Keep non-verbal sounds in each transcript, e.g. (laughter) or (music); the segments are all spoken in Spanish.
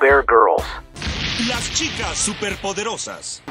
Bear Girls. Las chicas superpoderosas.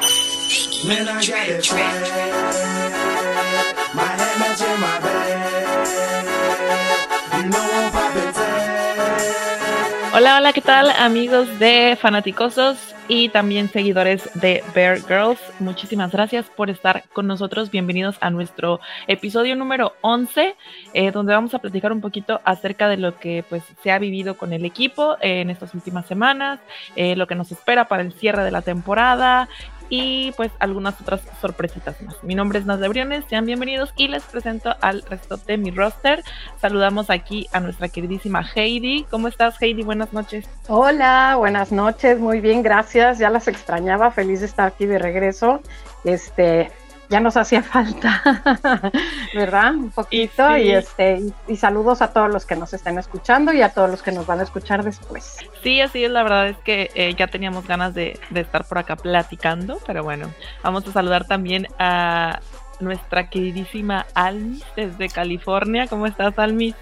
Hola, hola, ¿qué tal amigos de Fanaticosos y también seguidores de Bear Girls? Muchísimas gracias por estar con nosotros. Bienvenidos a nuestro episodio número 11, eh, donde vamos a platicar un poquito acerca de lo que pues, se ha vivido con el equipo en estas últimas semanas, eh, lo que nos espera para el cierre de la temporada y pues algunas otras sorpresitas más. Mi nombre es Naz de Briones, sean bienvenidos y les presento al resto de mi roster. Saludamos aquí a nuestra queridísima Heidi. ¿Cómo estás, Heidi? Buenas noches. Hola, buenas noches, muy bien, gracias. Ya las extrañaba, feliz de estar aquí de regreso. Este, ya nos hacía falta, (laughs) ¿verdad? Un poquito. Y, este, y, saludos a todos los que nos estén escuchando y a todos los que nos van a escuchar después. Sí, así es, la verdad es que eh, ya teníamos ganas de, de estar por acá platicando, pero bueno, vamos a saludar también a nuestra queridísima Almis desde California. ¿Cómo estás, Almis?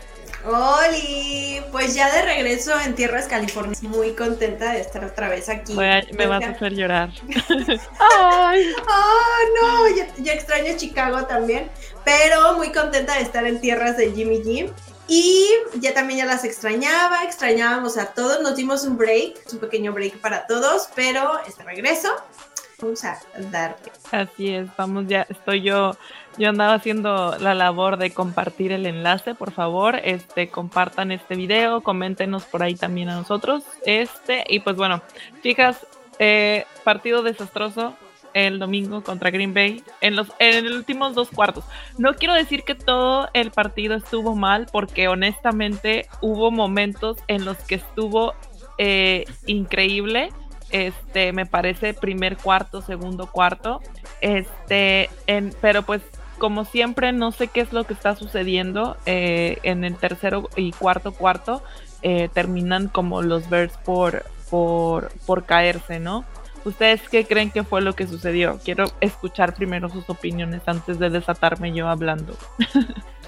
Oli, pues ya de regreso en tierras California, muy contenta de estar otra vez aquí. me vas a hacer llorar. (laughs) Ay, oh, no, ya, extraño Chicago también, pero muy contenta de estar en tierras de Jimmy Jim. Y ya también ya las extrañaba, extrañábamos a todos, nos dimos un break, un pequeño break para todos, pero este regreso vamos a dar. Así es, vamos ya, estoy yo yo andaba haciendo la labor de compartir el enlace, por favor, este, compartan este video, coméntenos por ahí también a nosotros, este, y pues bueno, chicas, eh, partido desastroso el domingo contra Green Bay en los, en los últimos dos cuartos. No quiero decir que todo el partido estuvo mal, porque honestamente hubo momentos en los que estuvo eh, increíble. Este, me parece primer cuarto, segundo cuarto. Este, pero pues como siempre, no sé qué es lo que está sucediendo eh, en el tercero y cuarto cuarto. Eh, terminan como los Bears por, por, por caerse, ¿no? ¿Ustedes qué creen que fue lo que sucedió? Quiero escuchar primero sus opiniones antes de desatarme yo hablando.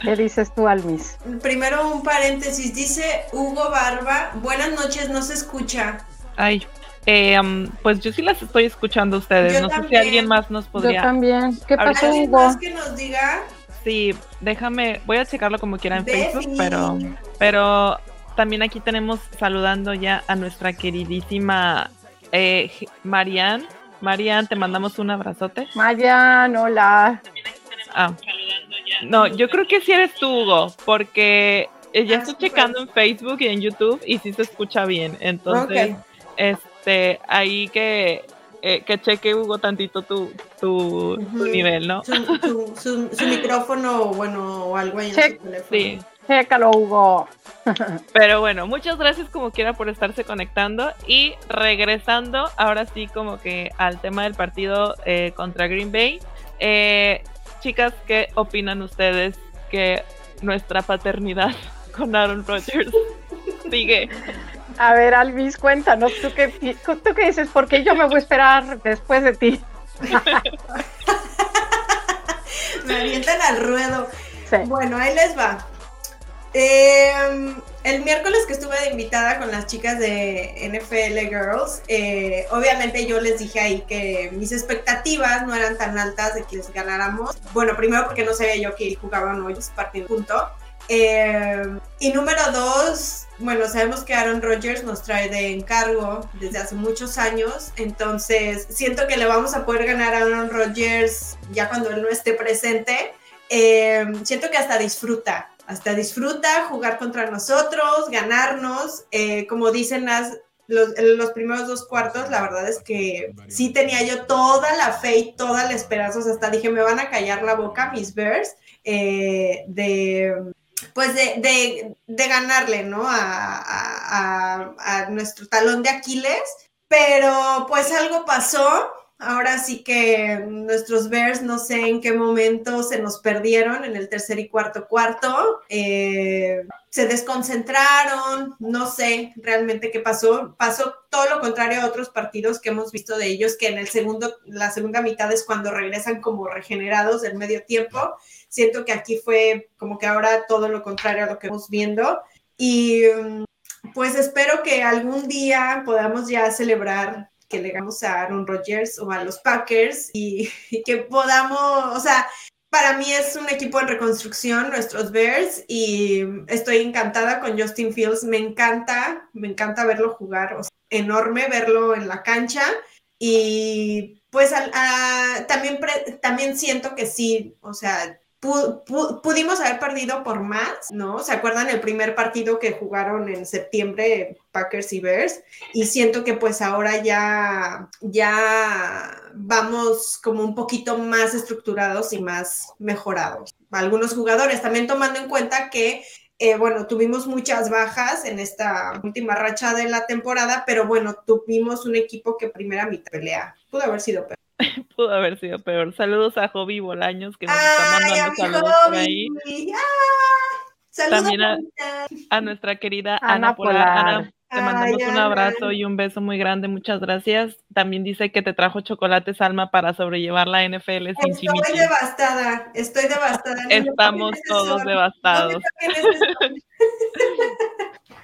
¿Qué dices tú, Almis? Primero un paréntesis. Dice Hugo Barba, buenas noches, no se escucha. Ay, eh, pues yo sí las estoy escuchando a ustedes. no sé si alguien más nos podría. Yo también. ¿Qué pasó, ¿Alguien más que nos diga? Sí, déjame, voy a checarlo como quiera en Facebook, pero, pero también aquí tenemos saludando ya a nuestra queridísima eh, Marianne. Marianne, te mandamos un abrazote. Marianne, hola. Ah. No, yo creo que sí eres tú, Hugo, porque ya ah, estoy checando en Facebook y en YouTube y sí se escucha bien. Entonces, este, ahí que, eh, que cheque Hugo tantito tu, tu, nivel, ¿no? Su, micrófono, bueno, o algo ahí en su teléfono. Sí. Chécalo, Hugo. (laughs) Pero bueno, muchas gracias como quiera por estarse conectando y regresando ahora sí como que al tema del partido eh, contra Green Bay. Eh, chicas, ¿qué opinan ustedes que nuestra paternidad (laughs) con Aaron Rodgers sigue a ver, Alvis, cuéntanos, ¿tú qué, ¿tú qué dices? Porque yo me voy a esperar después de ti. (laughs) me avientan al ruedo. Bueno, ahí les va. Em, el miércoles que estuve de invitada con las chicas de NFL Girls, eh, obviamente yo les dije ahí que mis expectativas no eran tan altas de que les ganáramos. Bueno, primero porque no sabía yo que jugaban hoy partido junto. Eh, y número dos, bueno, sabemos que Aaron Rodgers nos trae de encargo desde hace muchos años, entonces siento que le vamos a poder ganar a Aaron Rodgers ya cuando él no esté presente. Eh, siento que hasta disfruta, hasta disfruta jugar contra nosotros, ganarnos, eh, como dicen las, los, los, primeros dos cuartos, la verdad es que sí tenía yo toda la fe y toda la esperanza, hasta dije, me van a callar la boca mis Bears, de pues de, ganarle, ¿no? A, a, nuestro talón de Aquiles, pero pues algo pasó. Ahora sí que nuestros Bears no sé en qué momento se nos perdieron en el tercer y cuarto cuarto. Eh, se desconcentraron, no sé realmente qué pasó. Pasó todo lo contrario a otros partidos que hemos visto de ellos, que en el segundo, la segunda mitad es cuando regresan como regenerados del medio tiempo. Siento que aquí fue como que ahora todo lo contrario a lo que hemos viendo. Y mm, pues espero que algún día podamos ya celebrar que le a Aaron Rodgers o a los Packers y, (laughs) y que podamos, o sea, para mí es un equipo en reconstrucción, nuestros Bears, y estoy encantada con Justin Fields. Me encanta, me encanta verlo jugar, enorme verlo en la cancha. Y pues también, también siento que sí, o sea, pudimos haber perdido por más, ¿no? ¿Se acuerdan el primer partido que jugaron en septiembre Packers y Bears? Y siento que pues ahora ya, ya vamos como un poquito más estructurados y más mejorados. Algunos jugadores, también tomando en cuenta que eh, bueno, tuvimos muchas bajas en esta última racha de la temporada, pero bueno, tuvimos un equipo que primera mitad pelea. Pudo haber sido peor. (laughs) Pudo haber sido peor. Saludos a Joby Bolaños que nos está mandando saludos por ahí. También a, nuestra querida Ana, Polar. Te mandamos un abrazo y un beso muy grande. Muchas gracias. También dice que te trajo chocolates Alma para sobrellevar la NFL sin Estoy devastada. Estoy devastada. Estamos todos devastados. (laughs)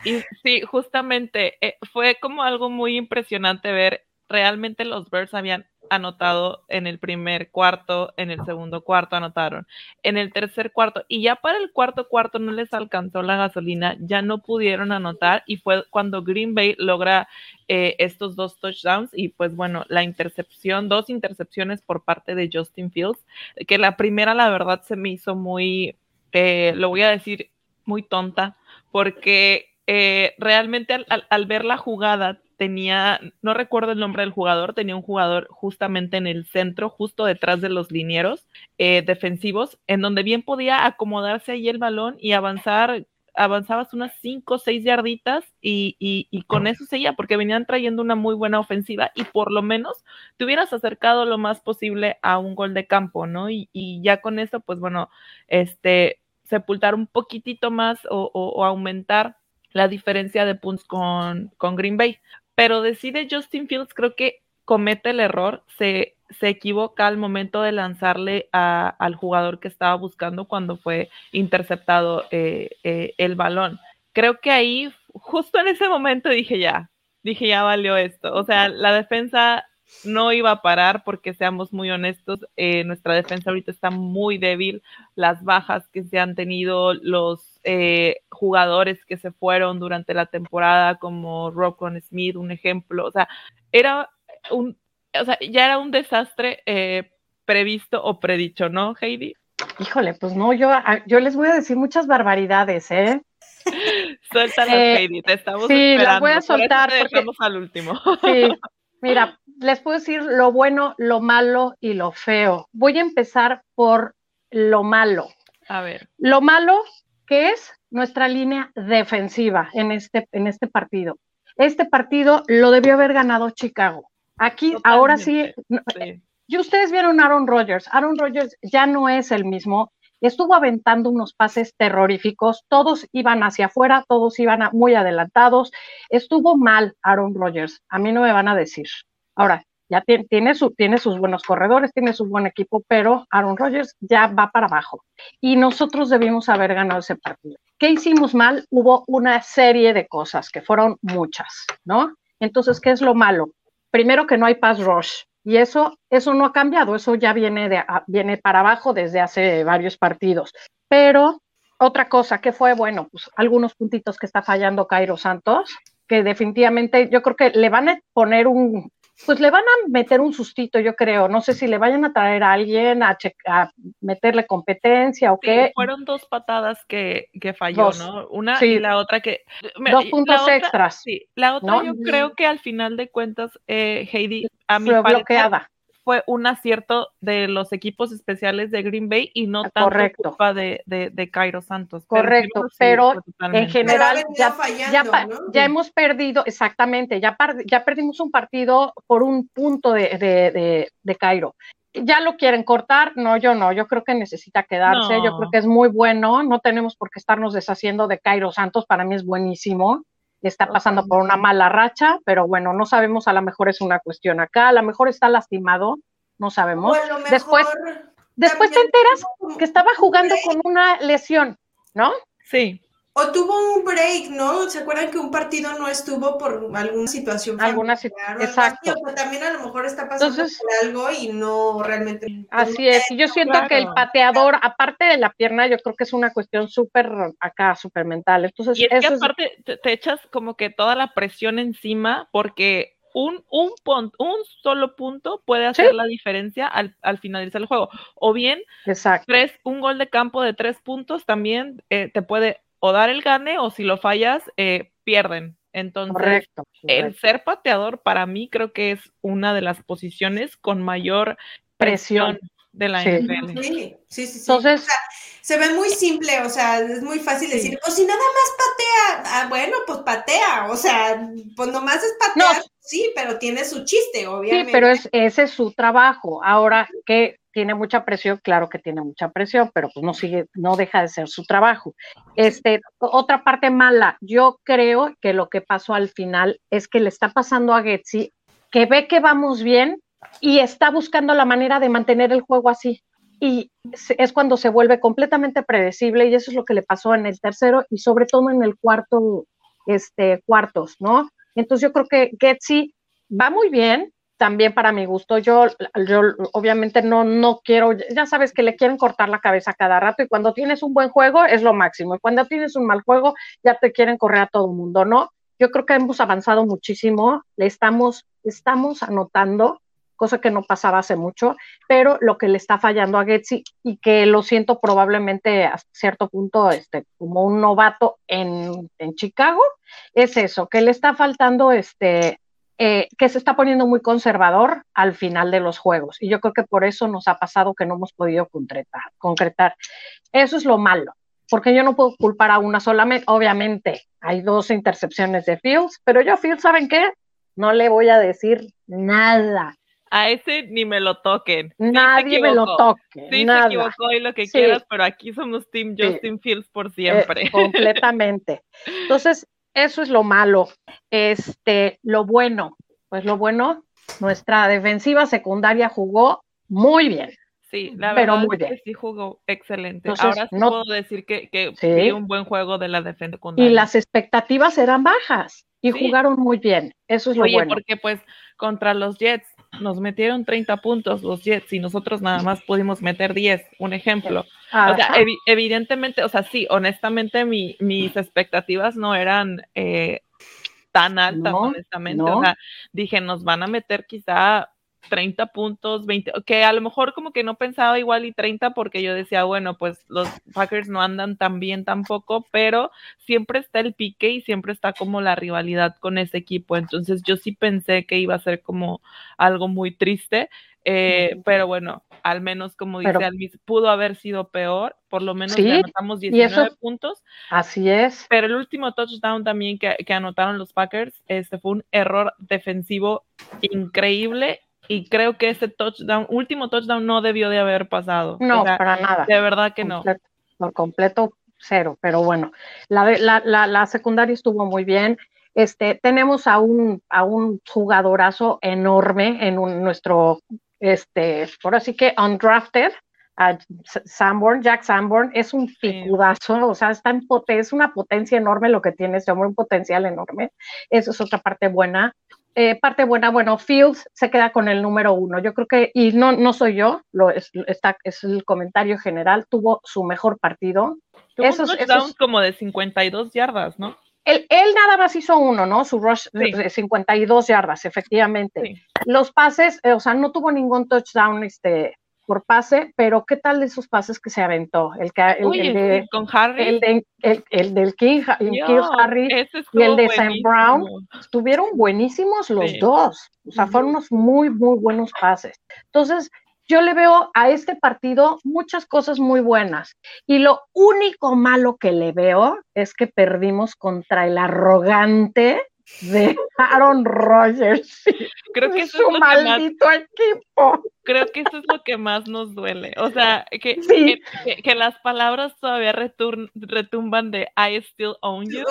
y sí, justamente eh, fue como algo muy impresionante ver realmente los Birds habían anotado en el primer cuarto, en el segundo cuarto anotaron, en el tercer cuarto y ya para el cuarto cuarto no les alcanzó la gasolina, ya no pudieron anotar y fue cuando Green Bay logra eh, estos dos touchdowns y pues bueno, la intercepción, dos intercepciones por parte de Justin Fields, que la primera la verdad se me hizo muy, eh, lo voy a decir, muy tonta, porque eh, realmente al ver la jugada tenía, no recuerdo el nombre del jugador, tenía un jugador justamente en el centro, justo detrás de los linieros eh, defensivos, en donde bien podía acomodarse ahí el balón y avanzar, avanzabas unas 5 o 6 yarditas y, y, con eso seguía, porque venían trayendo una muy buena ofensiva y por lo menos te hubieras acercado lo más posible a un gol de campo, ¿no? Y, y ya con eso, pues bueno, este, sepultar un poquitito más o, o aumentar la diferencia de puntos con, con, Green Bay pero decide Justin Fields, creo que comete el error, se, se equivoca al momento de lanzarle al jugador que estaba buscando cuando fue interceptado eh, eh, el balón. Creo que ahí, justo en ese momento dije ya, dije ya valió esto. O sea, la defensa no iba a parar porque seamos muy honestos, eh, nuestra defensa ahorita está muy débil, las bajas que se han tenido, los eh, jugadores que se fueron durante la temporada, como Rockon Smith, un ejemplo. O sea, era un, o sea, ya era un desastre eh, previsto o predicho, ¿no, Heidi? Híjole, pues no, yo, ah, yo les voy a decir muchas barbaridades, ¿eh? (laughs) Suéltalas, eh, Heidi, te estamos sí, las voy a soltar. Porque, al último. (laughs) Sí, mira, les puedo decir lo bueno, lo malo y lo feo. Voy a empezar por lo malo. A ver. Lo malo que es nuestra línea defensiva en este, en este partido. Este partido lo debió haber ganado Chicago. Aquí, ahora sí, Y ustedes vieron a Aaron Rodgers. Aaron Rodgers ya no es el mismo. Estuvo aventando unos pases terroríficos. Todos iban hacia afuera, todos iban muy adelantados. Estuvo mal Aaron Rodgers. A mí no me van a decir. Ahora, ya tiene, su, tiene sus buenos corredores, tiene su buen equipo, pero Aaron Rodgers ya va para abajo. Y nosotros debimos haber ganado ese partido. ¿Qué hicimos mal? Hubo una serie de cosas, que fueron muchas, ¿no? Entonces, ¿qué es lo malo? Primero que no hay pass rush. Y eso, eso no ha cambiado, eso ya viene, de, viene para abajo desde hace varios partidos. Pero otra cosa que fue, bueno, pues algunos puntitos que está fallando Cairo Santos, que definitivamente yo creo que le van a poner un, pues le van a meter un sustito, yo creo. No sé si le vayan a traer a alguien a, meterle competencia o qué. Fueron dos patadas que, que falló, ¿no? Una y la otra que. Dos puntos extras. Sí, la otra yo creo que al final de cuentas, eh, Heidi, a mi fue bloqueada. Fue un acierto de los equipos especiales de Green Bay y no tanto Correcto. culpa de, de, de Cairo Santos. Correcto, sí, pero en general Pero ya, fallando, ya, pa- ¿no? ya hemos perdido, exactamente, ya, par- ya perdimos un partido por un punto de, de, de, de Cairo. Ya lo quieren cortar, no, yo no, yo creo que necesita quedarse, yo creo que es muy bueno, no tenemos por qué estarnos deshaciendo de Cairo Santos, para mí es buenísimo, está pasando por una mala racha, pero bueno, no sabemos, a lo mejor es una cuestión acá, a lo mejor está lastimado, no sabemos. Después, después te enteras que estaba jugando con una lesión, ¿no? Sí, O tuvo un break, ¿no? ¿Se acuerdan que un partido no estuvo por alguna situación? Alguna familiar situ- o algo así? exacto. O sea, también a lo mejor está pasando Entonces- por algo y no realmente. Así es, y yo siento que el pateador, aparte de la pierna, yo creo que es una cuestión súper acá, súper mental. Entonces, y es que eso aparte te, te echas como que toda la presión encima porque un, un, pon- un solo punto puede hacer Sí. la diferencia al, al finalizar el juego. O bien exacto. tres, un gol de campo de tres puntos también eh, te puede o dar el gane o si lo fallas, eh, pierden. Entonces, Correcto. el ser pateador para mí creo que es una de las posiciones con mayor presión, Presión. de la Sí. NFL. Sí, sí, sí. sí. Entonces- O sea, se ve muy simple, o sea, es muy fácil Sí. decir, pues si nada más patea, ah, bueno, pues patea, o sea, pues nomás es patear, No. sí, pero tiene su chiste, Sí, obviamente. pero es, ese es su trabajo. Ahora que tiene mucha presión, claro que tiene mucha presión, pero pues no sigue, no deja de ser su trabajo. Este, otra parte mala, yo creo que lo que pasó al final es que le está pasando a Getsi que ve que vamos bien y está buscando la manera de mantener el juego así. Y es cuando se vuelve completamente predecible y eso es lo que le pasó en el tercero y sobre todo en el cuarto, este, cuartos, ¿no? Entonces yo creo que Getsi va muy bien, también para mi gusto. Yo, yo obviamente no, no quiero, ya sabes que le quieren cortar la cabeza cada rato y cuando tienes un buen juego es lo máximo y cuando tienes un mal juego ya te quieren correr a todo el mundo, ¿no? Yo creo que hemos avanzado muchísimo, le estamos, estamos anotando, cosa que no pasaba hace mucho, pero lo que le está fallando a Getsi y que lo siento probablemente a cierto punto este, como un novato en, en Chicago, es eso, que le está faltando este, eh, que se está poniendo muy conservador al final de los juegos. Y yo creo que por eso nos ha pasado que no hemos podido concretar. concretar. Eso es lo malo, porque yo no puedo culpar a una solamente. Obviamente, hay dos intercepciones de Fields, pero yo a Fields, ¿saben qué? No le voy a decir nada. A ese ni me lo toquen. Sí Nadie me lo toque. Sí, nada. se equivocó y lo que Sí. quieras, pero aquí somos Team Sí. Justin Fields por Eh, siempre. (laughs) completamente. Entonces, eso es lo malo. Este, lo bueno, pues lo bueno, nuestra defensiva secundaria jugó muy bien. Sí, la pero verdad muy es que bien. sí jugó excelente. Entonces, Ahora sí no- puedo decir que, que Sí. vi un buen juego de la defensa Y secundaria. las expectativas eran bajas y Sí. jugaron muy bien. Eso es lo Oye, bueno. porque pues contra los Jets nos metieron 30 puntos los Jets y nosotros nada más pudimos meter 10, un ejemplo. O sea, evidentemente, o sea, sí, honestamente mi- mis expectativas no eran eh, tan altas, No, honestamente. no. O sea, dije, nos van a meter quizá 30 puntos, 20, que a lo mejor como que no pensaba igual y 30 porque yo decía, bueno, pues los Packers no andan tan bien tampoco, pero siempre está el pique y siempre está como la rivalidad con ese equipo. Entonces yo sí pensé que iba a ser como algo muy triste, eh, pero bueno, al menos como dice Pero- Alvis, pudo haber sido peor, por lo menos Sí, le anotamos y eso- 19 puntos, Así es. pero el último touchdown también que, que anotaron los Packers, este fue un error defensivo increíble y creo que ese touchdown, último touchdown no debió de haber pasado. No, O sea, para nada. de verdad que no. Por completo cero, pero bueno, la, de- la, la, la secundaria estuvo muy bien. Este, tenemos a un, a un jugadorazo enorme en un- nuestro, este, por así que undrafted, a Sanborn, Jack Sanborn, es un picudazo, o sea, está en es una potencia enorme lo que tiene este hombre, un potencial enorme. Eso es otra parte buena. Eh, parte buena, bueno, Fields se queda con el número uno. Yo creo que, y no, no soy yo, lo es, está, es el comentario general, tuvo su mejor partido. Tuvo Esos- un esos- como de 52 yardas, ¿no? Él, él nada más hizo uno, ¿no? Su rush Sí. de 52 yardas, efectivamente. Sí. Los pases, eh, o sea, no tuvo ningún touchdown este, por pase, pero ¿qué tal de esos pases que se aventó? El, el, de, con Harry. El, el, del King, Harry y el de Sam Brown. Estuvieron buenísimos los dos. O sea, fueron unos muy, muy buenos pases. Entonces, yo le veo a este partido muchas cosas muy buenas. Y lo único malo que le veo es que perdimos contra el arrogante de Aaron Rodgers. Creo que eso es lo maldito que más, equipo. Creo que eso es lo que más nos duele. O sea, que, que, las palabras todavía retumban de I still own you.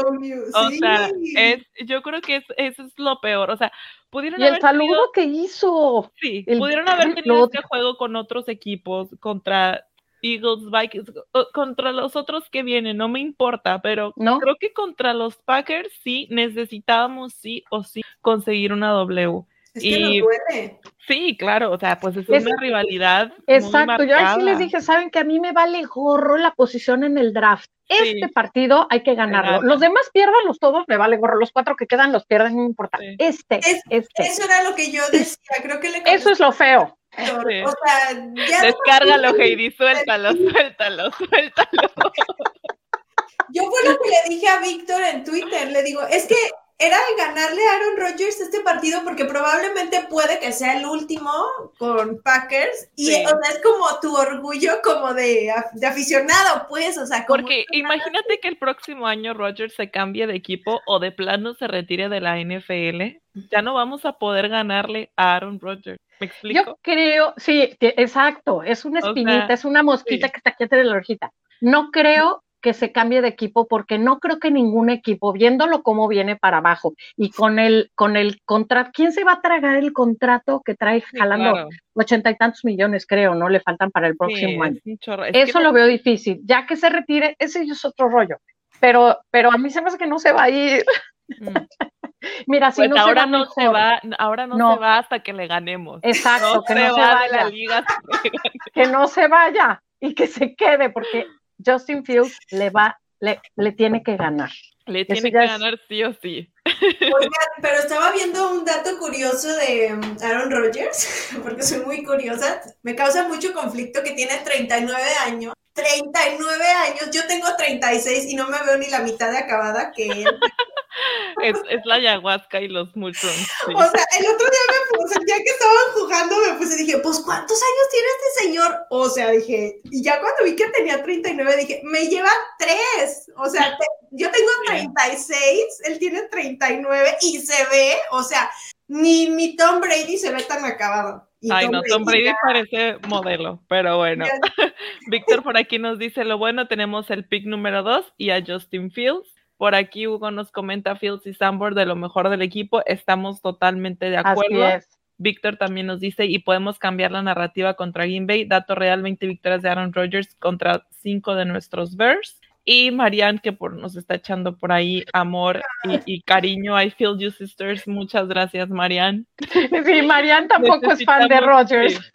O sea, es, yo creo que eso es lo peor. O sea, pudieron y el saludo que hizo. Sí, pudieron haber tenido este juego con otros equipos, contra Eagles, Vikings, contra los otros que vienen, no me importa, pero creo que contra los Packers sí necesitábamos sí o sí conseguir una W. Es y, duele. Sí, claro, o sea, pues es, una rivalidad. Exacto, yo así les dije, saben que a mí me vale gorro la posición en el draft. Este partido hay que ganarlo. Los demás los todos, me vale gorro. Los cuatro que quedan los pierden, no importa. Este, este. Eso era lo que yo decía, creo que le Eso es lo feo. O sea, ya Descárgalo, Heidi, suéltalo, (laughs) suéltalo, suéltalo. Yo fue lo que le dije a Víctor en Twitter, le digo, es que era ganarle a Aaron Rodgers este partido porque probablemente puede que sea el último con Packers y o sea, es como tu orgullo como de, aficionado, pues, o sea, porque imagínate que el próximo año Rodgers se cambie de equipo o de plano se retire de la NFL, ya no vamos a poder ganarle a Aaron Rodgers. ¿Me explico? Yo creo, sí, exacto, es una espinita, es una mosquita que está aquí entre la orejita. No creo que se cambie de equipo porque no creo que ningún equipo, viéndolo cómo viene para abajo y con el, con el contrato, ¿quién se va a tragar el contrato que trae jalando ochenta y tantos millones, creo, no le faltan para el próximo año? Eso lo veo difícil, ya que se retire, ese es otro rollo, pero, pero a mí se me hace que no se va a ir. Mm. Mira, si pues no ahora no se va, ahora no, se va hasta que le ganemos. Exacto, que no se vaya. (laughs) que no se vaya y que se quede, porque Justin Fields le va, le, le tiene que ganar. Le tiene que ganar sí o sí. (laughs) pero estaba viendo un dato curioso de um, Aaron Rodgers, (laughs) porque soy muy curiosa. Me causa mucho conflicto que tiene 39 años. 39 años, yo tengo 36 y no me veo ni la mitad de acabada que él. (laughs) Es, es, la ayahuasca y los muchos. O sea, el otro día me puse, el día que estaban jugando, me puse y dije, pues, ¿cuántos años tiene este señor? O sea, dije, y ya cuando vi que tenía 39, dije, me lleva tres. O sea, yo tengo 36, él tiene 39 y se ve, o sea, ni, mi Tom Brady se ve tan acabado. Ay, no, Tom Brady parece modelo, pero bueno. (laughs) Víctor por aquí nos dice, lo bueno, tenemos el pick número 2 y a Justin Fields. Por aquí Hugo nos comenta Fields y Sambor de lo mejor del equipo. Estamos totalmente de acuerdo. Víctor también nos dice, y podemos cambiar la narrativa contra Green Bay. Dato real, 20 victorias de Aaron Rodgers contra 5 de nuestros Bears. Y Marianne, que por, nos está echando por ahí amor y, cariño. I feel you, sisters. Muchas gracias, Marianne. (laughs) Sí, Marianne tampoco es fan de Rodgers.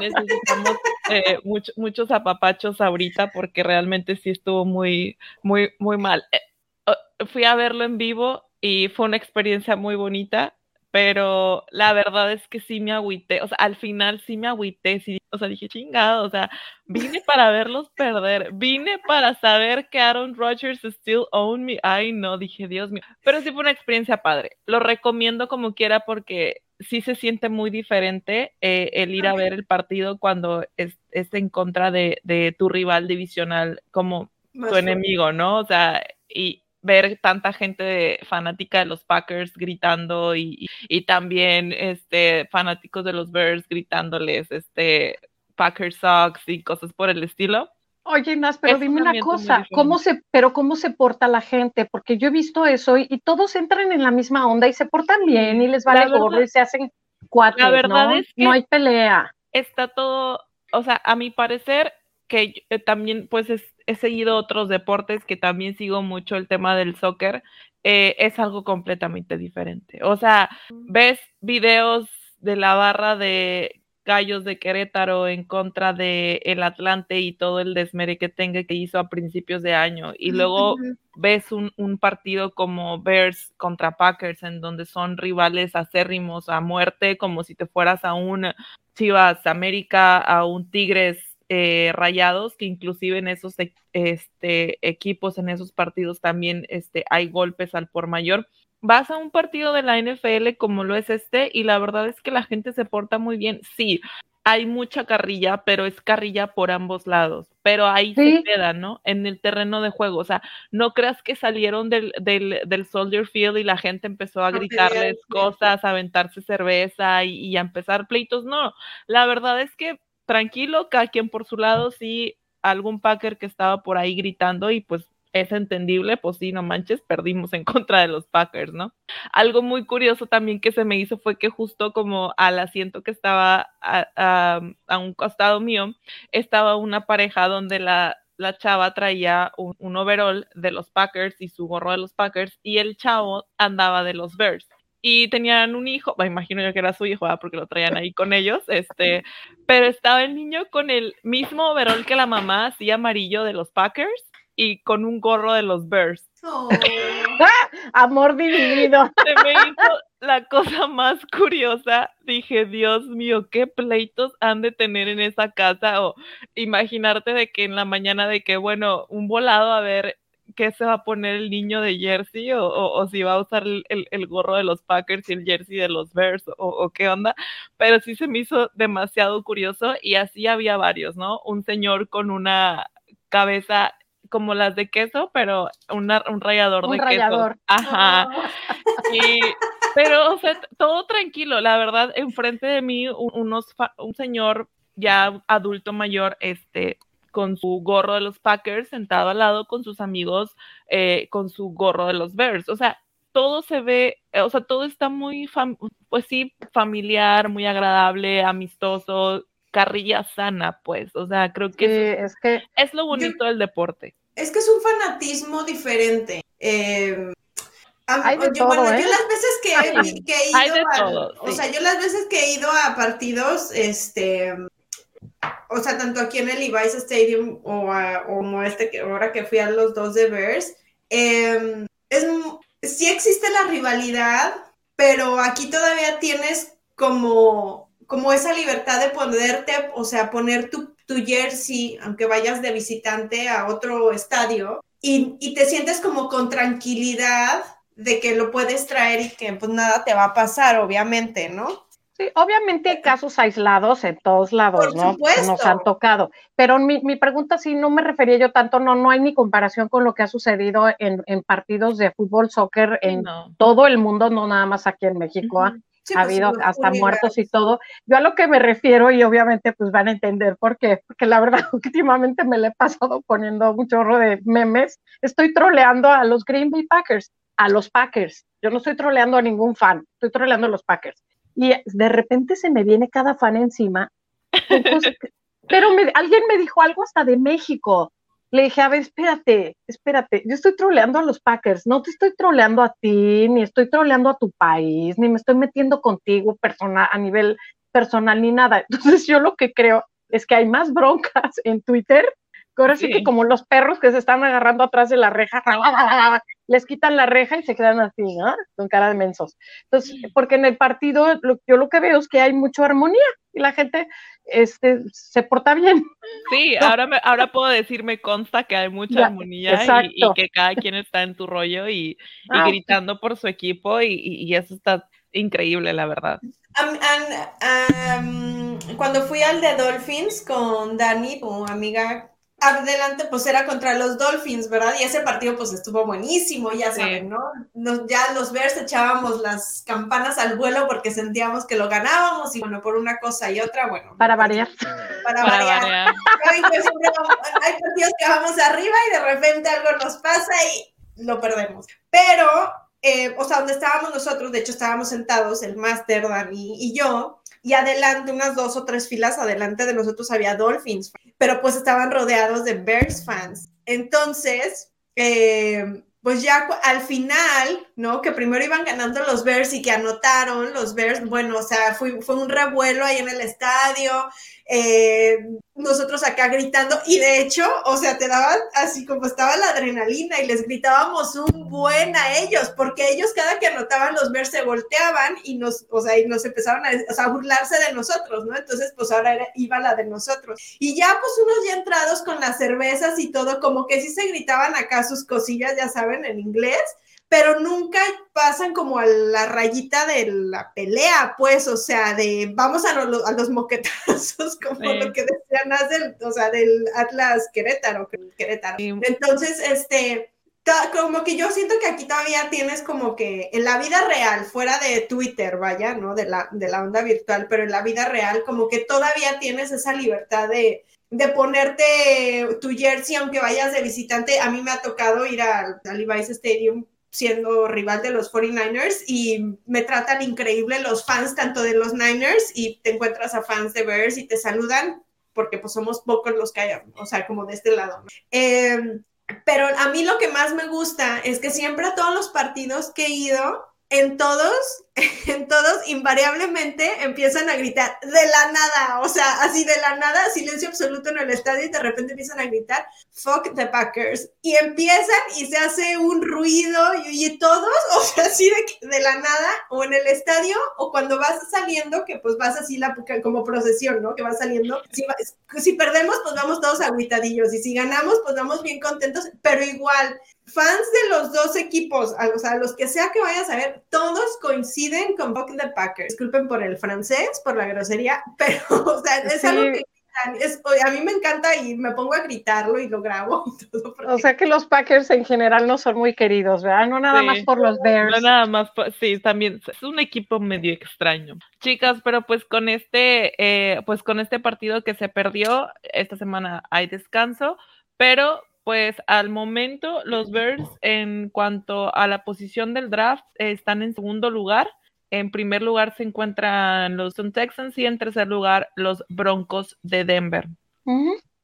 necesitamos eh, muchos apapachos ahorita porque realmente sí estuvo muy, muy, muy mal. Eh, fui a verlo en vivo y fue una experiencia muy bonita, pero la verdad es que sí me agüité, o sea, al final sí me agüité, sí, o sea, dije chingado, o sea, vine para verlos perder, vine para saber que Aaron Rodgers still own me, ay no, dije Dios mío, pero sí fue una experiencia padre, lo recomiendo como quiera porque sí se siente muy diferente eh, el ir a ver el partido cuando es, en contra de, de tu rival divisional como tu enemigo, ¿no? O sea, y, ver tanta gente fanática de los Packers gritando y, también este, fanáticos de los Bears gritándoles este, Packers Sox y cosas por el estilo. Oye, Nas, pero dime una cosa, ¿cómo se, pero cómo se porta la gente? Porque yo he visto eso y, todos entran en la misma onda y se portan bien y les vale gorro y se hacen cuatro. La verdad es que no hay pelea. Está todo, o sea, a mi parecer, que eh, también pues he seguido otros deportes que también sigo mucho el tema del soccer, eh, es algo completamente diferente. O sea, ves videos de la barra de Gallos de Querétaro en contra de el Atlante y todo el desmere que tenga que hizo a principios de año. Y luego ves un, un, partido como Bears contra Packers, en donde son rivales acérrimos a muerte, como si te fueras a un Chivas América, a un Tigres eh, rayados, que inclusive en esos e, este, equipos, en esos partidos también este, hay golpes al por mayor vas a un partido de la NFL como lo es este y la verdad es que la gente se porta muy bien. Sí, hay mucha carrilla, pero es carrilla por ambos lados. Pero ahí se queda, ¿no? En el terreno de juego. O sea, no creas que salieron del, del, del Soldier Field y la gente empezó a gritarles cosas, a aventarse cerveza y, y a empezar pleitos. No, la verdad es que tranquilo, cada quien por su lado, sí, algún Packer que estaba por ahí gritando y pues es entendible, pues sí, no manches, perdimos en (laughs) contra de los Packers, ¿no? Algo muy curioso también que se me hizo fue que justo como al asiento que estaba a, un costado mío, estaba una pareja donde la, la chava traía un, un, overall de los Packers y su gorro de los Packers y el chavo andaba de los Bears. Y tenían un hijo, me imagino yo que era su hijo, porque lo traían ahí con ellos, este, pero estaba el niño con el mismo overall que la mamá, así amarillo de los Packers, y con un gorro de los Bears. Oh. (laughs) Amor dividido. (laughs) Se me hizo la cosa más curiosa. Dije, Dios mío, qué pleitos han de tener en esa casa. O imaginarte de que en la mañana de que, bueno, un volado a ver qué se va a poner el niño de Jersey o, o, si va a usar el, el, gorro de los Packers y el Jersey de los Bears o, o, qué onda, pero sí se me hizo demasiado curioso y así había varios, ¿no? Un señor con una cabeza como las de queso, pero un rallador de queso. Ajá. pero, o sea, todo tranquilo, la verdad, enfrente de mí, unos, un señor ya adulto mayor, este, con su gorro de los Packers, sentado al lado con sus amigos, eh, con su gorro de los Bears. O sea, todo se ve, o sea, todo está muy, pues sí, familiar, muy agradable, amistoso, carrilla sana, pues, o sea, creo que, es, que es lo bonito del deporte. Es que es un fanatismo diferente. Eh, yo, bueno, yo ¿eh? las veces que, he ido a, o sea, yo las veces que he ido a partidos, este, o sea, tanto aquí en el Levi's Stadium o, a, como este que ahora que fui a los dos de Bears, eh, es, sí existe la rivalidad, pero aquí todavía tienes como como esa libertad de ponerte, o sea, poner tu, tu jersey, aunque vayas de visitante a otro estadio, y, y, te sientes como con tranquilidad de que lo puedes traer y que pues nada te va a pasar, obviamente, ¿no? Sí, obviamente hay casos aislados en todos lados, ¿no? Nos han tocado. Pero mi, mi, pregunta sí no me refería yo tanto, no, no hay ni comparación con lo que ha sucedido en, en partidos de fútbol, soccer en todo el mundo, no nada más aquí en México. ¿ah? ha pues, habido hasta muertos y todo. Yo a lo que me refiero, y obviamente pues van a entender por qué, porque la verdad (laughs) últimamente me le he pasado poniendo un chorro de memes. Estoy troleando a los Green Bay Packers, a los Packers. Yo no estoy troleando a ningún fan, estoy troleando a los Packers. Y de repente se me viene cada fan encima. (laughs) pero alguien me dijo algo hasta de México le dije, a ver, espérate, espérate, yo estoy troleando a los Packers, no te estoy troleando a ti, ni estoy troleando a tu país, ni me estoy metiendo contigo personal, a nivel personal, ni nada. Entonces yo lo que creo es que hay más broncas en Twitter, ahora sí, que como los perros que se están agarrando atrás de la reja, les quitan la reja y se quedan así, ¿no? Con cara de mensos. Entonces, porque en el partido yo lo que veo es que hay mucha armonía y la gente este, se porta bien. Sí, (laughs) ahora, me, ahora puedo decir, me consta que hay mucha armonía y, que cada quien está en tu rollo y, ah, gritando por su equipo y, eso está increíble, la verdad. cuando fui al de Dolphins con Dani, tu amiga adelante pues era contra los Dolphins, ¿verdad? Y ese partido pues estuvo buenísimo, ya saben, ¿no? ya los Bears echábamos las campanas al vuelo porque sentíamos que lo ganábamos y bueno, por una cosa y otra, bueno. Para variar. Para, variar. Hay, partidos que vamos arriba y de repente algo nos pasa y lo perdemos. Pero, eh, o sea, donde estábamos nosotros, de hecho estábamos sentados, el Master, Dani y yo, y adelante, unas dos o tres filas adelante de nosotros había Dolphins, pero pues estaban rodeados de Bears fans. Entonces, eh, pues ya al final ¿no? Que primero iban ganando los Bears y que anotaron los Bears, bueno, o sea, fue, fue un revuelo ahí en el estadio, eh, nosotros acá gritando, y de hecho, o sea, te daban así como estaba la adrenalina y les gritábamos un buen a ellos, porque ellos cada que anotaban los Bears se volteaban y nos, o sea, y nos empezaban a, burlarse de nosotros, ¿no? Entonces, pues ahora iba la de nosotros. Y ya, pues unos ya entrados con las cervezas y todo, como que sí se gritaban acá sus cosillas, ya saben, en inglés, pero nunca pasan como a la rayita de la pelea, pues, o sea, de vamos a, a los moquetazos, (laughs) como lo que decían del, o sea, del Atlas Querétaro, Querétaro. Entonces, este, como que yo siento que aquí todavía tienes como que en la vida real, fuera de Twitter, vaya, ¿no? De la, de la onda virtual, pero en la vida real, como que todavía tienes esa libertad de, de ponerte tu jersey aunque vayas de visitante. A mí me ha tocado ir al, al Levi's Stadium siendo rival de los 49ers y me tratan increíble los fans tanto de los Niners y te encuentras a fans de Bears y te saludan porque pues somos pocos los que hay, o sea, como de este lado. Em, pero a mí lo que más me gusta es que siempre a todos los partidos que he ido, en todos, (laughs) en todos invariablemente empiezan a gritar de la nada, o sea, así de la nada, silencio absoluto en el estadio y de repente empiezan a gritar fuck the Packers y empiezan y se hace un ruido y, todos, (laughs) o sea, así de, de, la nada o en el estadio o cuando vas saliendo, que pues vas así la, como procesión, ¿no? Que vas saliendo, si, si perdemos pues vamos todos aguitadillos y si ganamos pues vamos bien contentos, pero igual fans de los dos equipos, o sea, los que sea que vayas a ver, todos coinciden con Buck the Packers. Disculpen por el francés, por la grosería, (laughs) pero, o sea, es algo que es, a mí me encanta y me pongo a gritarlo y lo grabo y (laughs) todo. O sea que los Packers en general no son muy queridos, ¿verdad? No nada más por los Bears. No nada más, sí, también es un equipo medio extraño. Chicas, pero pues con este, eh, pues con este partido que se perdió, esta semana hay descanso, pero pues al momento los Bears en cuanto a la posición del draft están en segundo lugar. En primer lugar se encuentran los Texans y en tercer lugar los Broncos de Denver.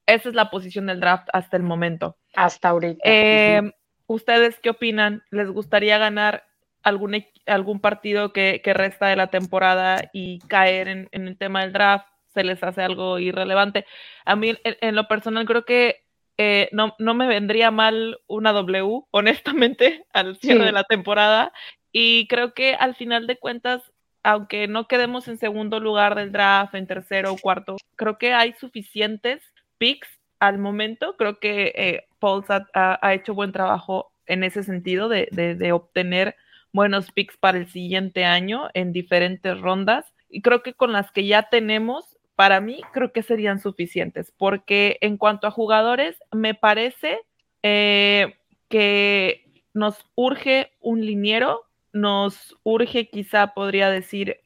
Esa es la posición del draft hasta el momento. Hasta ahorita. Eh, ¿Ustedes qué opinan? ¿Les gustaría ganar algún, algún partido que, resta de la temporada y caer en, el tema del draft? ¿Se les hace algo irrelevante? A mí, en lo personal, creo que eh, no, no, me vendría mal una W, (laughs) honestamente, al cierre de la temporada. Y creo que al final de cuentas, aunque no quedemos en segundo lugar del draft, en tercero o cuarto, creo que hay suficientes picks al momento. Creo que eh, Pauls ha, hecho buen trabajo en ese sentido de, de obtener buenos picks para el siguiente año en diferentes rondas. Y creo que con las que ya tenemos para mí creo que serían suficientes, porque en cuanto a jugadores, me parece eh, que nos urge un liniero, nos urge quizá, podría decir,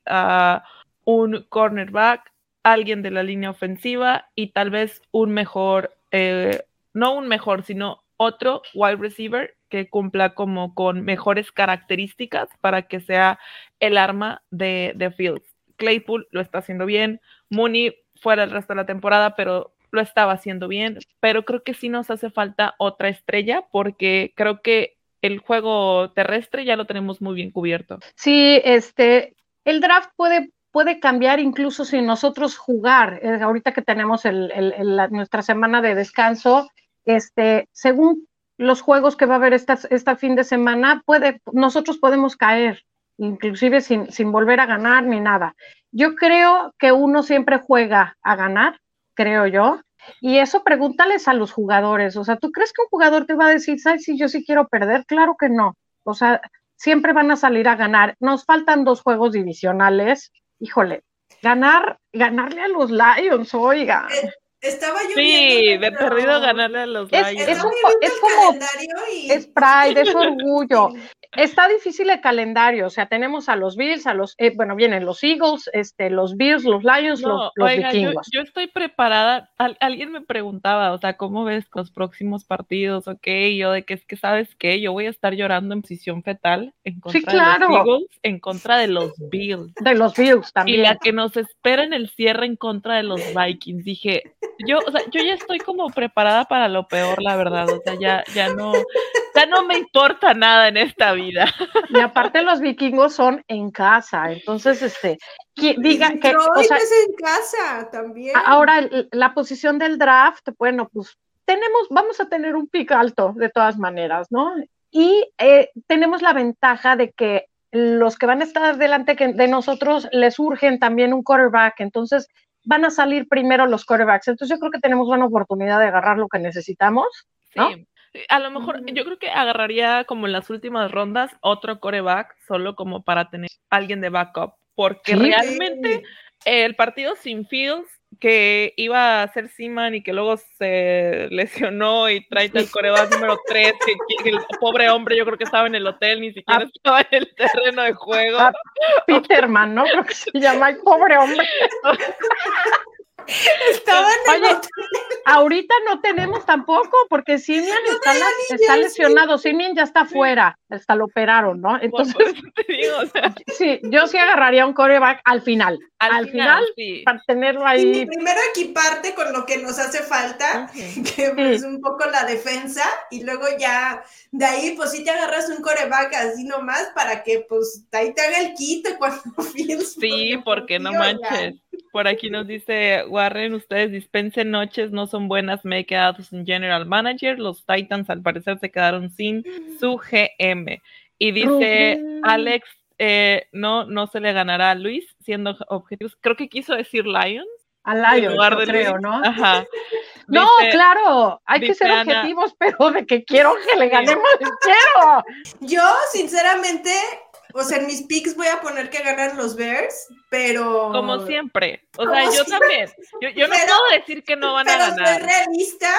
un cornerback, alguien de la línea ofensiva y tal vez un mejor, eh, no un mejor, sino otro wide receiver que cumpla como con mejores características para que sea el arma de, de Fields. Claypool lo está haciendo bien, Mooney fuera el resto de la temporada, pero lo estaba haciendo bien, pero creo que sí nos hace falta otra estrella porque creo que el juego terrestre ya lo tenemos muy bien cubierto. Sí, este, el draft puede, puede cambiar incluso sin nosotros jugar. Eh, ahorita que tenemos el, nuestra semana de descanso, este, según los juegos que va a haber esta, esta fin de semana, puede, nosotros podemos caer, inclusive sin, sin volver a ganar ni nada. Yo creo que uno siempre juega a ganar, creo yo, y eso pregúntales a los jugadores. O sea, ¿tú crees que un jugador te va a decir, ay, si yo sí quiero perder? Claro que no. O sea, siempre van a salir a ganar. Nos faltan dos juegos divisionales. Híjole, ganar, ganarle a los Lions, oiga. Eh, estaba yo Sí, de perdido ganarle a los Lions. Es, es, es como, es pride, es (laughs) orgullo. Está difícil el calendario, o sea, tenemos a los Bills, a los, eh, bueno, vienen los Eagles, este, los Bills, los Lions, los, vikingos. Yo, estoy preparada, alguien me preguntaba, o sea, ¿cómo ves los próximos partidos? Ok, yo de que es que, ¿sabes qué? Yo voy a estar llorando en posición fetal en contra de los Eagles, en contra de los Bills. De los Bills también. Y la que nos espera en el cierre en contra de los Vikings. Dije, yo, o sea, yo ya estoy como preparada para lo peor, la verdad, o sea, ya, ya no, ya no me importa nada en esta vida. Y aparte los vikingos son en casa, entonces este diga que o sea, es en casa también. Ahora la posición del draft, bueno, pues tenemos, vamos a tener un pick alto de todas maneras, ¿no? Y eh, tenemos la ventaja de que los que van a estar delante de nosotros les urgen también un quarterback, entonces van a salir primero los quarterbacks. Entonces yo creo que tenemos una oportunidad de agarrar lo que necesitamos. Sí. A lo mejor yo creo que agarraría como en las últimas rondas otro coreback solo como para tener alguien de backup, porque realmente el partido sin Fields que iba a ser Seaman y que luego se lesionó y trae el coreback número 3, que, el pobre hombre yo creo que estaba en el hotel, ni siquiera ah. estaba en el terreno de juego. Ah, Peterman, ¿no? Creo que se llama el pobre hombre. (laughs) Estaban Oye, ahorita no tenemos tampoco, porque Simian está, lesionado, Simian ya está fuera, hasta lo operaron, ¿no? Entonces, (laughs) sí, yo sí agarraría un coreback al final. Al, final, para tenerlo ahí. primero equiparte con lo que nos hace falta, que es un poco la defensa, y luego ya de ahí, pues sí te agarras un coreback así nomás para que pues ahí te haga el quito cuando (laughs) Sí, porque no manches. Por aquí nos dice Warren, ustedes dispensen noches, no son buenas, me he quedado sin general manager. Los Titans al parecer se quedaron sin su GM. Y dice Alex, eh, no, no se le ganará a Luis siendo objetivos. Creo que quiso decir Lions. A Lions, creo, ¿no? Ajá. (laughs) No, claro, hay que ser objetivos, (laughs) pero de que (laughs) quiero que le ganemos, quiero. Yo, sinceramente, o sea, en mis picks voy a poner que ganan los Bears, pero. Como siempre. O sea, yo también. Yo, no puedo decir que no van a ganar. Pero realista.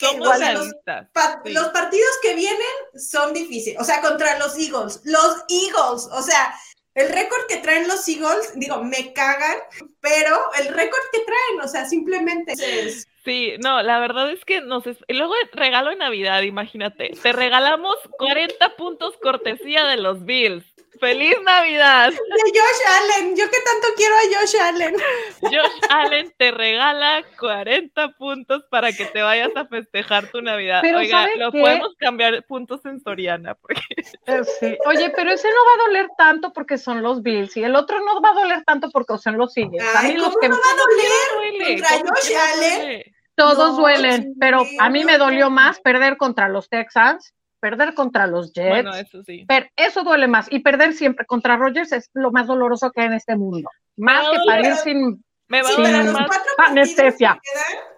Realistas. Los, partidos que vienen son difíciles. O sea, contra los Eagles. Los Eagles. O sea, el récord que traen los Eagles, digo, me cagan, pero el récord que traen, o sea, simplemente es. Sí, no, la verdad es que nos... Y luego regalo de Navidad, imagínate. Te regalamos 40 puntos cortesía de los Bills. ¡Feliz Navidad! De Josh Allen, yo que tanto quiero a Josh Allen. Josh Allen te regala 40 puntos para que te vayas a festejar tu Navidad. Oiga, lo podemos cambiar puntos en Soriana. Porque... Eh, Oye, pero ese no va a doler tanto porque son los Bills y el otro no va a doler tanto porque son los Eagles. Ay, ¿cómo no va a doler contra Josh Allen? Todos duelen, pero a mí me dolió más perder contra los Texans perder contra los Jets. Bueno, eso sí. Pero eso duele más. Y perder siempre contra Rogers es lo más doloroso que hay en este mundo. Más que parir sin, me va a los anestesia.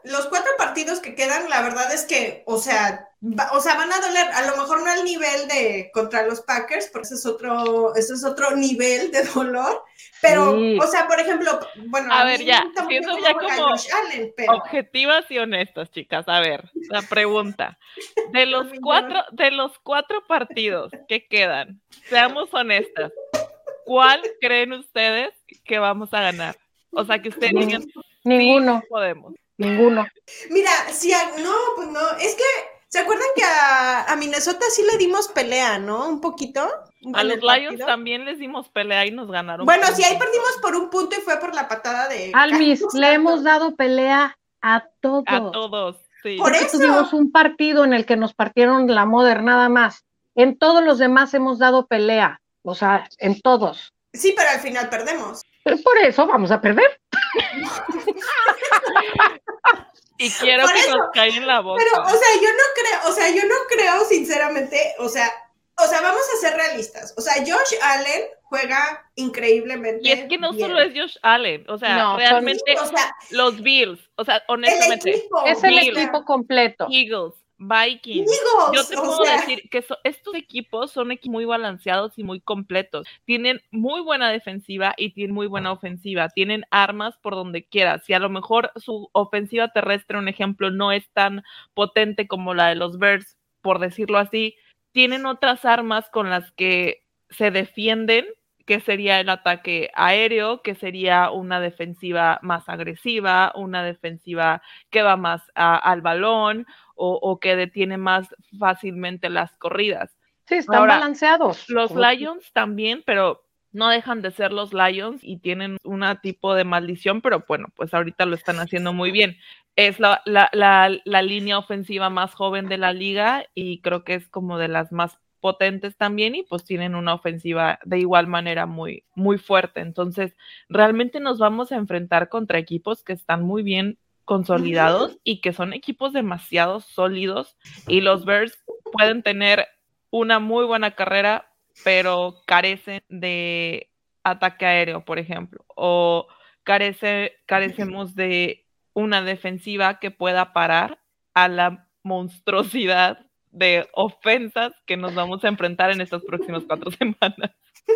los cuatro partidos que quedan, la verdad es que, o sea, o sea, van a doler, a lo mejor no al nivel de contra los Packers, porque ese es otro, ese es otro nivel de dolor, pero, o sea, por ejemplo, bueno, a, ver, ya, siendo ya como objetivas y honestas, chicas, a ver, la pregunta, (laughs) de los cuatro, de los cuatro partidos que quedan, seamos honestas, ¿cuál creen ustedes que vamos a ganar? O sea, que ustedes digan, ninguno podemos. Ninguno. Mira, si no, pues no, es que ¿Se acuerdan que a, Minnesota sí le dimos pelea, ¿no? Un poquito. a los Lions también les dimos pelea y nos ganaron. Bueno, sí, ahí perdimos por un punto y fue por la patada de. Almis, le hemos dado pelea a todos. A todos, sí. Por eso. Tuvimos un partido en el que nos partieron la Modern nada más. En todos los demás hemos dado pelea. O sea, en todos. Sí, pero al final perdemos. por eso vamos a perder. (laughs) Y quiero que nos caiga en la boca. Pero, o sea, yo no creo, o sea, yo no creo sinceramente, o sea, o sea, vamos a ser realistas. O sea, Josh Allen juega increíblemente. Y es que no solo es Josh Allen, o sea, realmente los Bills, o sea, honestamente. es el equipo completo. Eagles, Vikings. Yo te puedo decir que estos equipos son muy balanceados y muy completos. Tienen muy buena defensiva y tienen muy buena ofensiva. Tienen armas por donde quieras. Si a lo mejor su ofensiva terrestre, un ejemplo, no es tan potente como la de los Bears, por decirlo así, tienen otras armas con las que se defienden que sería el ataque aéreo, que sería una defensiva más agresiva, una defensiva que va más al balón o, que detiene más fácilmente las corridas. Sí, están balanceados. Los Lions también, pero no dejan de ser los Lions y tienen un tipo de maldición, pero bueno, pues ahorita lo están haciendo muy bien. Es la, la, la, la línea ofensiva más joven de la liga y creo que es como de las más potentes también y pues tienen una ofensiva de igual manera muy, muy fuerte. Entonces, realmente nos vamos a enfrentar contra equipos que están muy bien consolidados y que son equipos demasiado sólidos y los Bears pueden tener una muy buena carrera, pero carecen de ataque aéreo, por ejemplo, o carece, carecemos de una defensiva que pueda parar a la monstruosidad de ofensas que nos vamos a enfrentar en estas próximas cuatro (laughs) semanas.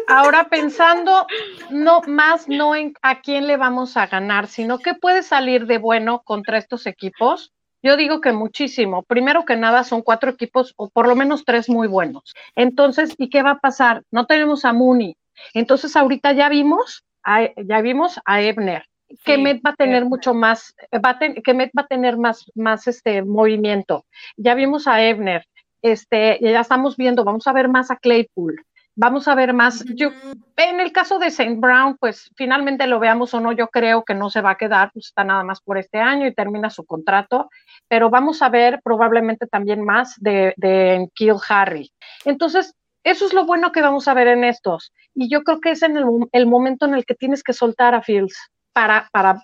Ahora pensando no más no en a quién le vamos a ganar, sino qué puede salir de bueno contra estos equipos. Yo digo que muchísimo. Primero que nada son cuatro equipos o por lo menos tres muy buenos. Entonces, ¿y qué va a pasar? No tenemos a Mooney. Entonces, ahorita ya vimos, a, ya vimos a Ebner. que Met va a tener mucho más, va que Met va a tener más, más este movimiento. Ya vimos a Ebner, este, ya estamos viendo, vamos a ver más a Claypool vamos a ver más. Yo, en el caso de Saint Brown, pues finalmente lo veamos o no, yo creo que no se va a quedar, pues está nada más por este año y termina su contrato, pero vamos a ver probablemente también más de, de Kill Harry. Entonces, eso es lo bueno que vamos a ver en estos. Y yo creo que es en el, momento en el que tienes que soltar a Fields. Para, para,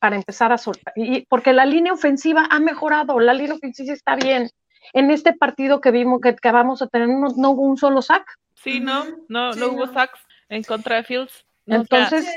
para empezar a soltar, y porque la línea ofensiva ha mejorado, la línea ofensiva está bien. En este partido que vimos que, que vamos a tener, no, no hubo un solo sack, Sí, no, no, no hubo sacks en contra de Fields. Entonces,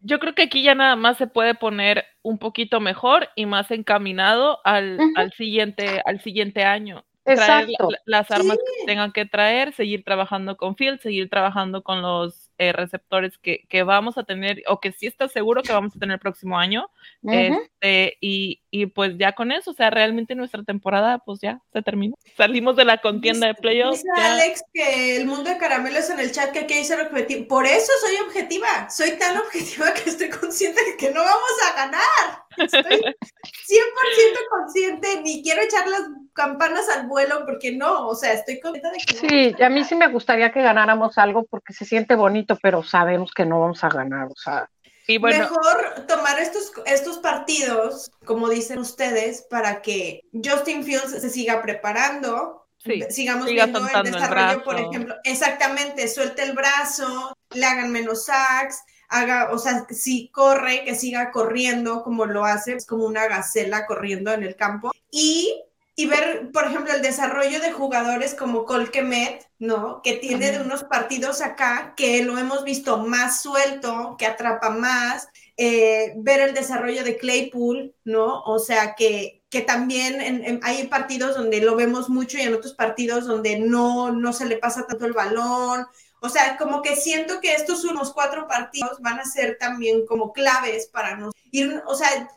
yo creo que aquí ya nada más se puede poner un poquito mejor y más encaminado al, al siguiente, al siguiente año. Traer las armas que tengan que traer, seguir trabajando con Fields, seguir trabajando con los eh, receptores que, que, vamos a tener o que sí está seguro que vamos a tener el próximo año. este, y, y, pues ya con eso, o sea, realmente nuestra temporada pues ya se terminó. Salimos de la contienda de playoffs. Dice Alex que el mundo de caramelos en el chat que aquí hay ser objetivo. Por eso soy objetiva. Soy tan objetiva que estoy consciente de que no vamos a ganar. Estoy (laughs) 100% consciente, ni quiero echar las campanas al vuelo porque no, o sea, estoy contenta de que... Sí, a mí sí me gustaría que ganáramos algo porque se siente bonito, pero sabemos que no vamos a ganar, o sea... Y bueno, Mejor tomar estos, estos partidos, como dicen ustedes, para que Justin Fields se siga preparando, sigamos viendo el desarrollo, por ejemplo, exactamente, suelte el brazo, le hagan menos sacks, haga, o sea, si corre, que siga corriendo como lo hace, es como una gacela corriendo en el campo. Y, y ver, por ejemplo, el desarrollo de jugadores como Colquemet, ¿no? Que tiene de unos partidos acá que lo hemos visto más suelto, que atrapa más. Eh, ver el desarrollo de Claypool, ¿no? O sea, que, que también hay partidos donde lo vemos mucho y en otros partidos donde no, no se le pasa tanto el balón. O sea, como que siento que estos unos cuatro partidos van a ser también como claves para nos ir, o sea,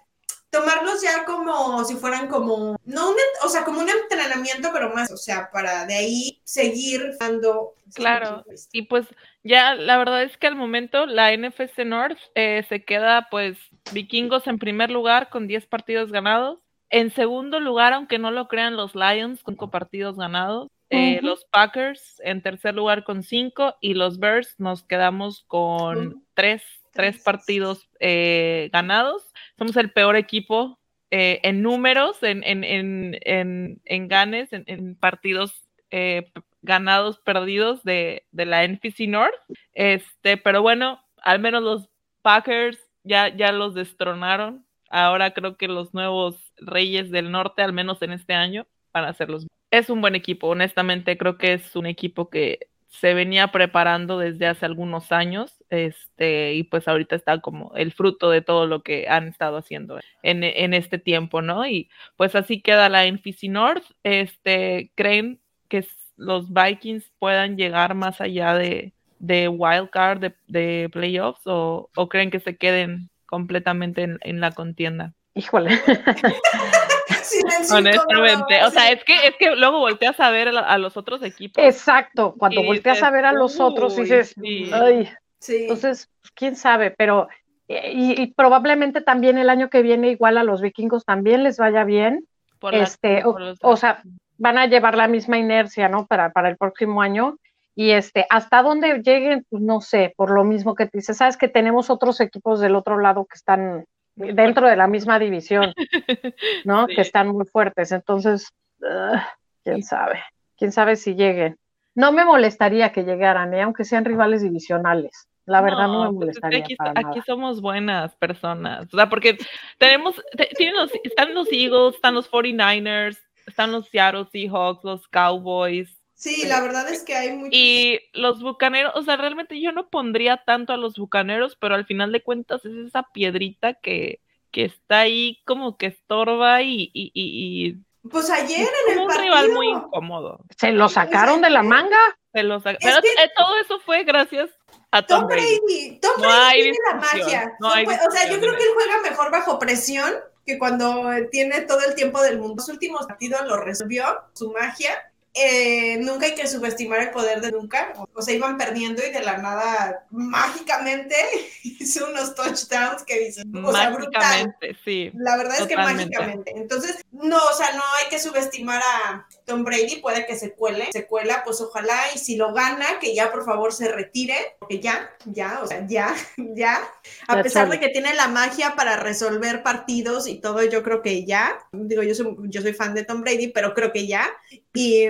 tomarlos ya como si fueran como, no un, o sea, como un entrenamiento, pero más, o sea, para de ahí seguir dando. Claro, y pues ya la verdad es que al momento la NFC North eh, se queda pues vikingos en primer lugar con 10 partidos ganados. En segundo lugar, aunque no lo crean los Lions con partidos ganados. Eh, los Packers en tercer lugar con cinco y los Bears nos quedamos con tres, tres partidos eh, ganados. Somos el peor equipo eh, en números, en, en, en, en ganes, en, partidos ganados, perdidos de, de, la NFC North. Este, pero bueno, al menos los Packers ya, ya los destronaron. Ahora creo que los nuevos reyes del norte, al menos en este año, van a ser los es un buen equipo, honestamente creo que es un equipo que se venía preparando desde hace algunos años, este, y pues ahorita está como el fruto de todo lo que han estado haciendo en, en este tiempo, ¿no? Y pues así queda la NFC North, este, ¿creen que los Vikings puedan llegar más allá de, de wild card, de, de playoffs, o, o, creen que se queden completamente en, en la contienda? Híjole. (laughs) (laughs) Honestamente, o sea, es que, es que luego volteas a ver a, los otros equipos. Exacto, cuando volteas a ver a los otros dices, ay, entonces, quién sabe, pero y, probablemente también el año que viene igual a los vikingos también les vaya bien, este, o, sea, van a llevar la misma inercia, ¿no? Para, para el próximo año. Y este, hasta dónde lleguen, pues no sé, por lo mismo que te dices, sabes que tenemos otros equipos del otro lado que están dentro de la misma división, (laughs) ¿no? Que están muy fuertes. Entonces, quién sabe, quién sabe si lleguen. no me molestaría que llegaran, ¿eh? aunque sean rivales divisionales. La verdad no, me pues molestaría. aquí, aquí somos buenas personas. O sea, porque tenemos, tienen los, están los Eagles, están los 49ers, están los Seattle Seahawks, los Cowboys. Sí, la verdad es que hay muchos. Y los bucaneros, o sea, realmente yo no pondría tanto a los bucaneros, pero al final de cuentas es esa piedrita que, que está ahí como que estorba y, y, y, pues ayer en el un partido. rival muy incómodo. ¿Se lo sacaron de la manga? Se lo sacaron. Pero eh, todo eso fue gracias a Tom, Brady. Tom Brady tiene la magia. o sea, yo creo que él juega mejor bajo presión que cuando tiene todo el tiempo del mundo. Los últimos partidos lo resolvió, su magia. Eh, nunca hay que subestimar el poder de nunca. O sea, iban perdiendo y de la nada, mágicamente, (laughs) hizo unos touchdowns que dicen, o sea, brutal. sí. La verdad es que mágicamente. Entonces, no, o sea, no hay que subestimar a Tom Brady, puede que se cuele, se cuela, pues ojalá, y si lo gana, que ya por favor se retire, porque ya, ya, o sea, ya, (laughs) ya. A pesar de que tiene la magia para resolver partidos y todo, yo creo que ya. Digo, yo soy, yo soy fan de Tom Brady, pero creo que ya. Y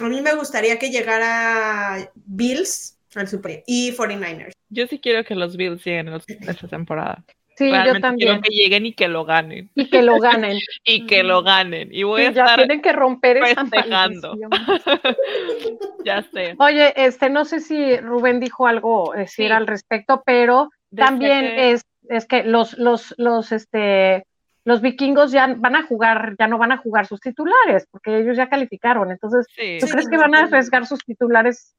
a mí me gustaría que llegara Bills al Super y 49ers. Yo sí quiero que los Bills lleguen esta temporada. Sí, yo también. Quiero que lleguen y que lo ganen. Y que lo ganen. (laughs) y que lo ganen. Y voy a ya estar tienen que romper esa (laughs) ya sé. Oye, este, no sé si Rubén dijo algo decir sí. al respecto, pero también es, es que los, los, los, este, los vikingos ya van a jugar, ya no van a jugar sus titulares, porque ellos ya calificaron. Entonces, ¿tú crees que van a arriesgar sus titulares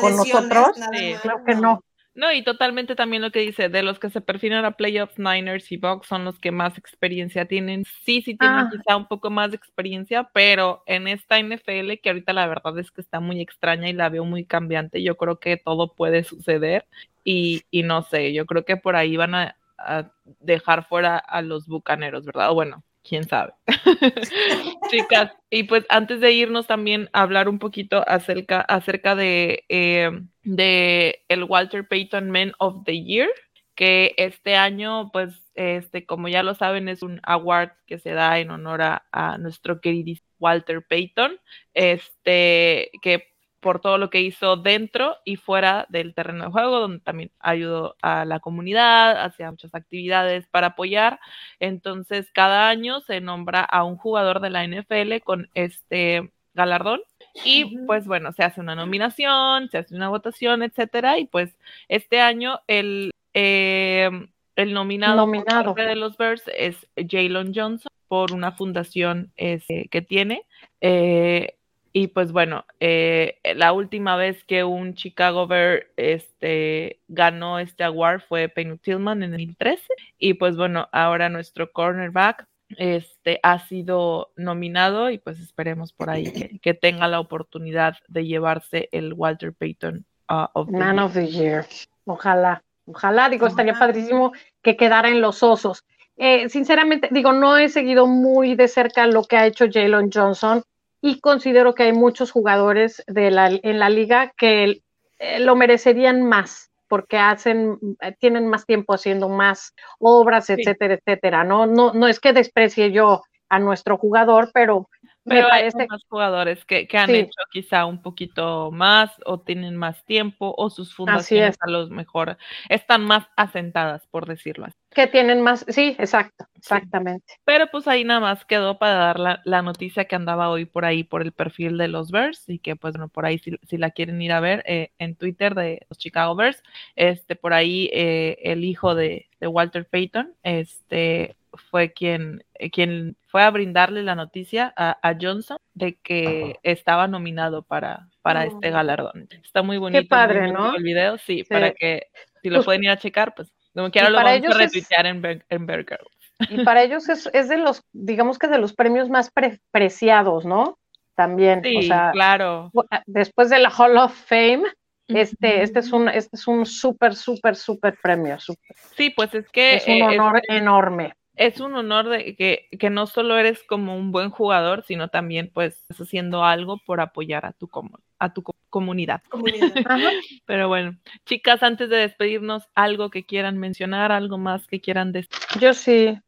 con nosotros? Claro que no. No, y totalmente también lo que dice, de los que se perfilan a playoffs, Niners y Bucks son los que más experiencia tienen. Sí, sí tienen ah. quizá un poco más de experiencia, pero en esta NFL, que ahorita la verdad es que está muy extraña y la veo muy cambiante, yo creo que todo puede suceder y, y no sé, yo creo que por ahí van a, a dejar fuera a los bucaneros, ¿verdad? Bueno, quién sabe. (laughs) Chicas, y pues antes de irnos también a hablar un poquito acerca, acerca de, eh, de el Walter Payton Men of the Year, que este año, pues, este, como ya lo saben, es un award que se da en honor a, a nuestro querido Walter Payton, este, que por todo lo que hizo dentro y fuera del terreno de juego, donde también ayudó a la comunidad, hacía muchas actividades para apoyar. Entonces, cada año se nombra a un jugador de la NFL con este galardón. Y pues bueno, se hace una nominación, se hace una votación, etcétera. Y pues este año el, eh, el nominado, nominado. de los Bears es Jalen Johnson por una fundación este, que tiene. Eh, y pues bueno, eh, la última vez que un Chicago Bear este, ganó este award fue Penny Tillman en el 2013. Y pues bueno, ahora nuestro cornerback este, ha sido nominado y pues esperemos por ahí que, que tenga la oportunidad de llevarse el Walter Payton uh, of the Man of the Year. Ojalá, ojalá, digo, estaría padrísimo que quedara en los osos. Eh, sinceramente, digo, no he seguido muy de cerca lo que ha hecho Jalen Johnson y considero que hay muchos jugadores de la, en la liga que eh, lo merecerían más porque hacen, eh, tienen más tiempo haciendo más obras, etcétera, etcétera. No, no, no es que desprecie yo a nuestro jugador, pero pero me parece hay más jugadores que, que han Sí. hecho quizá un poquito más o tienen más tiempo o sus fundaciones es. a los mejor están más asentadas, por decirlo así. que tienen más, sí, exacto, exactamente. Pero pues ahí nada más quedó para dar la, la noticia que andaba hoy por ahí por el perfil de los Bears y que pues bueno, por ahí si, si la quieren ir a ver eh, en Twitter de los Chicago Bears, este por ahí eh, el hijo de, de Walter Payton, este fue quien, eh, quien fue a brindarle la noticia a, a Johnson de que estaba nominado para, para este galardón. Está muy bonito. muy padre, ¿no? El video, sí, Sí. para que si lo Pues- pueden ir a checar, pues como quiera lo vamos a es- retuitear en, Bear- en Bear Girls. Y para ellos es, es de los, digamos que de los premios más pre- preciados, ¿no? También, Sí, o sea, claro. después de la Hall of Fame, este, este es un, este es un súper, súper, súper premio, súper. Sí, pues es que es un eh, honor enorme. Es un honor de que, que no solo eres como un buen jugador, sino también pues estás haciendo algo por apoyar a tu, a tu co- comunidad. (laughs) Pero bueno, chicas, antes de despedirnos, algo que quieran mencionar, algo más que quieran decir. Yo sí,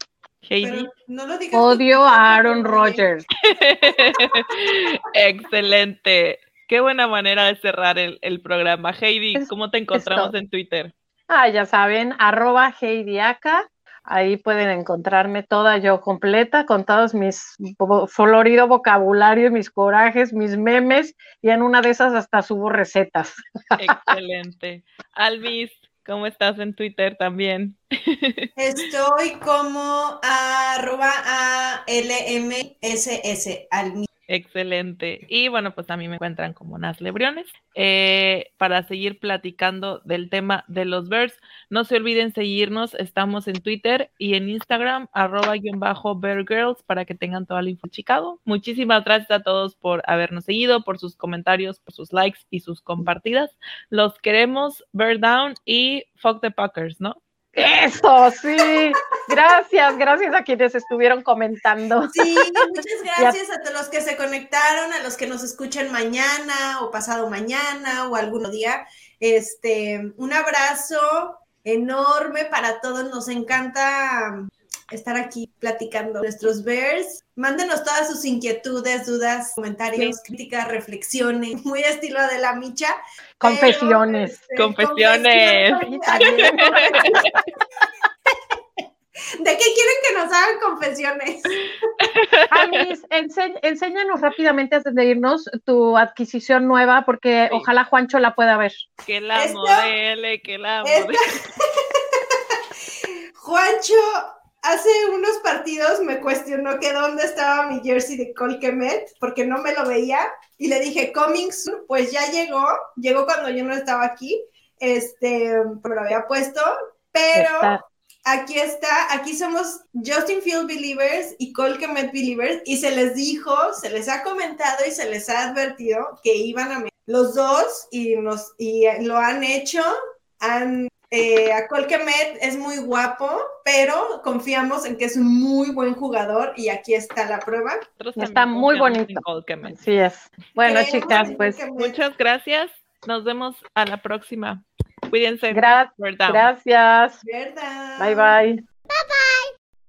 Heidi. No lo digas tú, odio a Aaron Rodgers. (laughs) Excelente. Qué buena manera de cerrar el, programa. Heidi, ¿cómo te encontramos en Twitter? Ah, ya saben, arroba Heidiaca. Ahí pueden encontrarme toda yo completa con todos mis florido vocabulario, mis corajes, mis memes y en una de esas hasta subo recetas. Excelente. Alvis, ¿cómo estás en Twitter también? (laughs) Estoy como arroba a LMSS, Alvis. Excelente. Y bueno, pues a mí me encuentran como Nas Lebriones. Eh, para seguir platicando del tema de los Bears, no se olviden seguirnos. Estamos en Twitter y en Instagram, arroba guion bajo Girls, para que tengan toda la info Chicago. Muchísimas gracias a todos por habernos seguido, por sus comentarios, por sus likes y sus compartidas. Los queremos, Bear Down y Fuck the Packers, ¿no? Eso, sí. Gracias, gracias a quienes estuvieron comentando. Sí, muchas (laughs) gracias a todos los que se conectaron, a los que nos escuchan mañana o pasado mañana o algún día. Este, un abrazo enorme para todos. Nos encanta estar aquí platicando nuestros bears. Mándenos todas sus inquietudes, dudas, comentarios, críticas, reflexiones, muy estilo de la micha. Confesiones. Este, confesiones. (laughs) ¿De qué quieren que nos hagan confesiones? Alice, enséñanos rápidamente antes de irnos tu adquisición nueva, porque ojalá Juancho la pueda ver. Que la modele, que la modele. (laughs) Juancho hace unos partidos me cuestionó que dónde estaba mi jersey de Colquemet, porque no me lo veía, y le dije, coming pues ya llegó, llegó cuando yo no estaba aquí, este, pero lo había puesto, pero aquí está, aquí somos Justin Field Believers y Colquemet Believers, y se les dijo, se les ha comentado y se les ha advertido que iban a los dos y, nos, y lo han hecho, han eh, a Colquemet es muy guapo, pero confiamos en que es un muy buen jugador y aquí está la prueba. Está muy bonito. Sí es. Bueno, chicas, pues muchas gracias. Nos vemos a la próxima. Cuídense. gracias. Bye bye. Bye bye.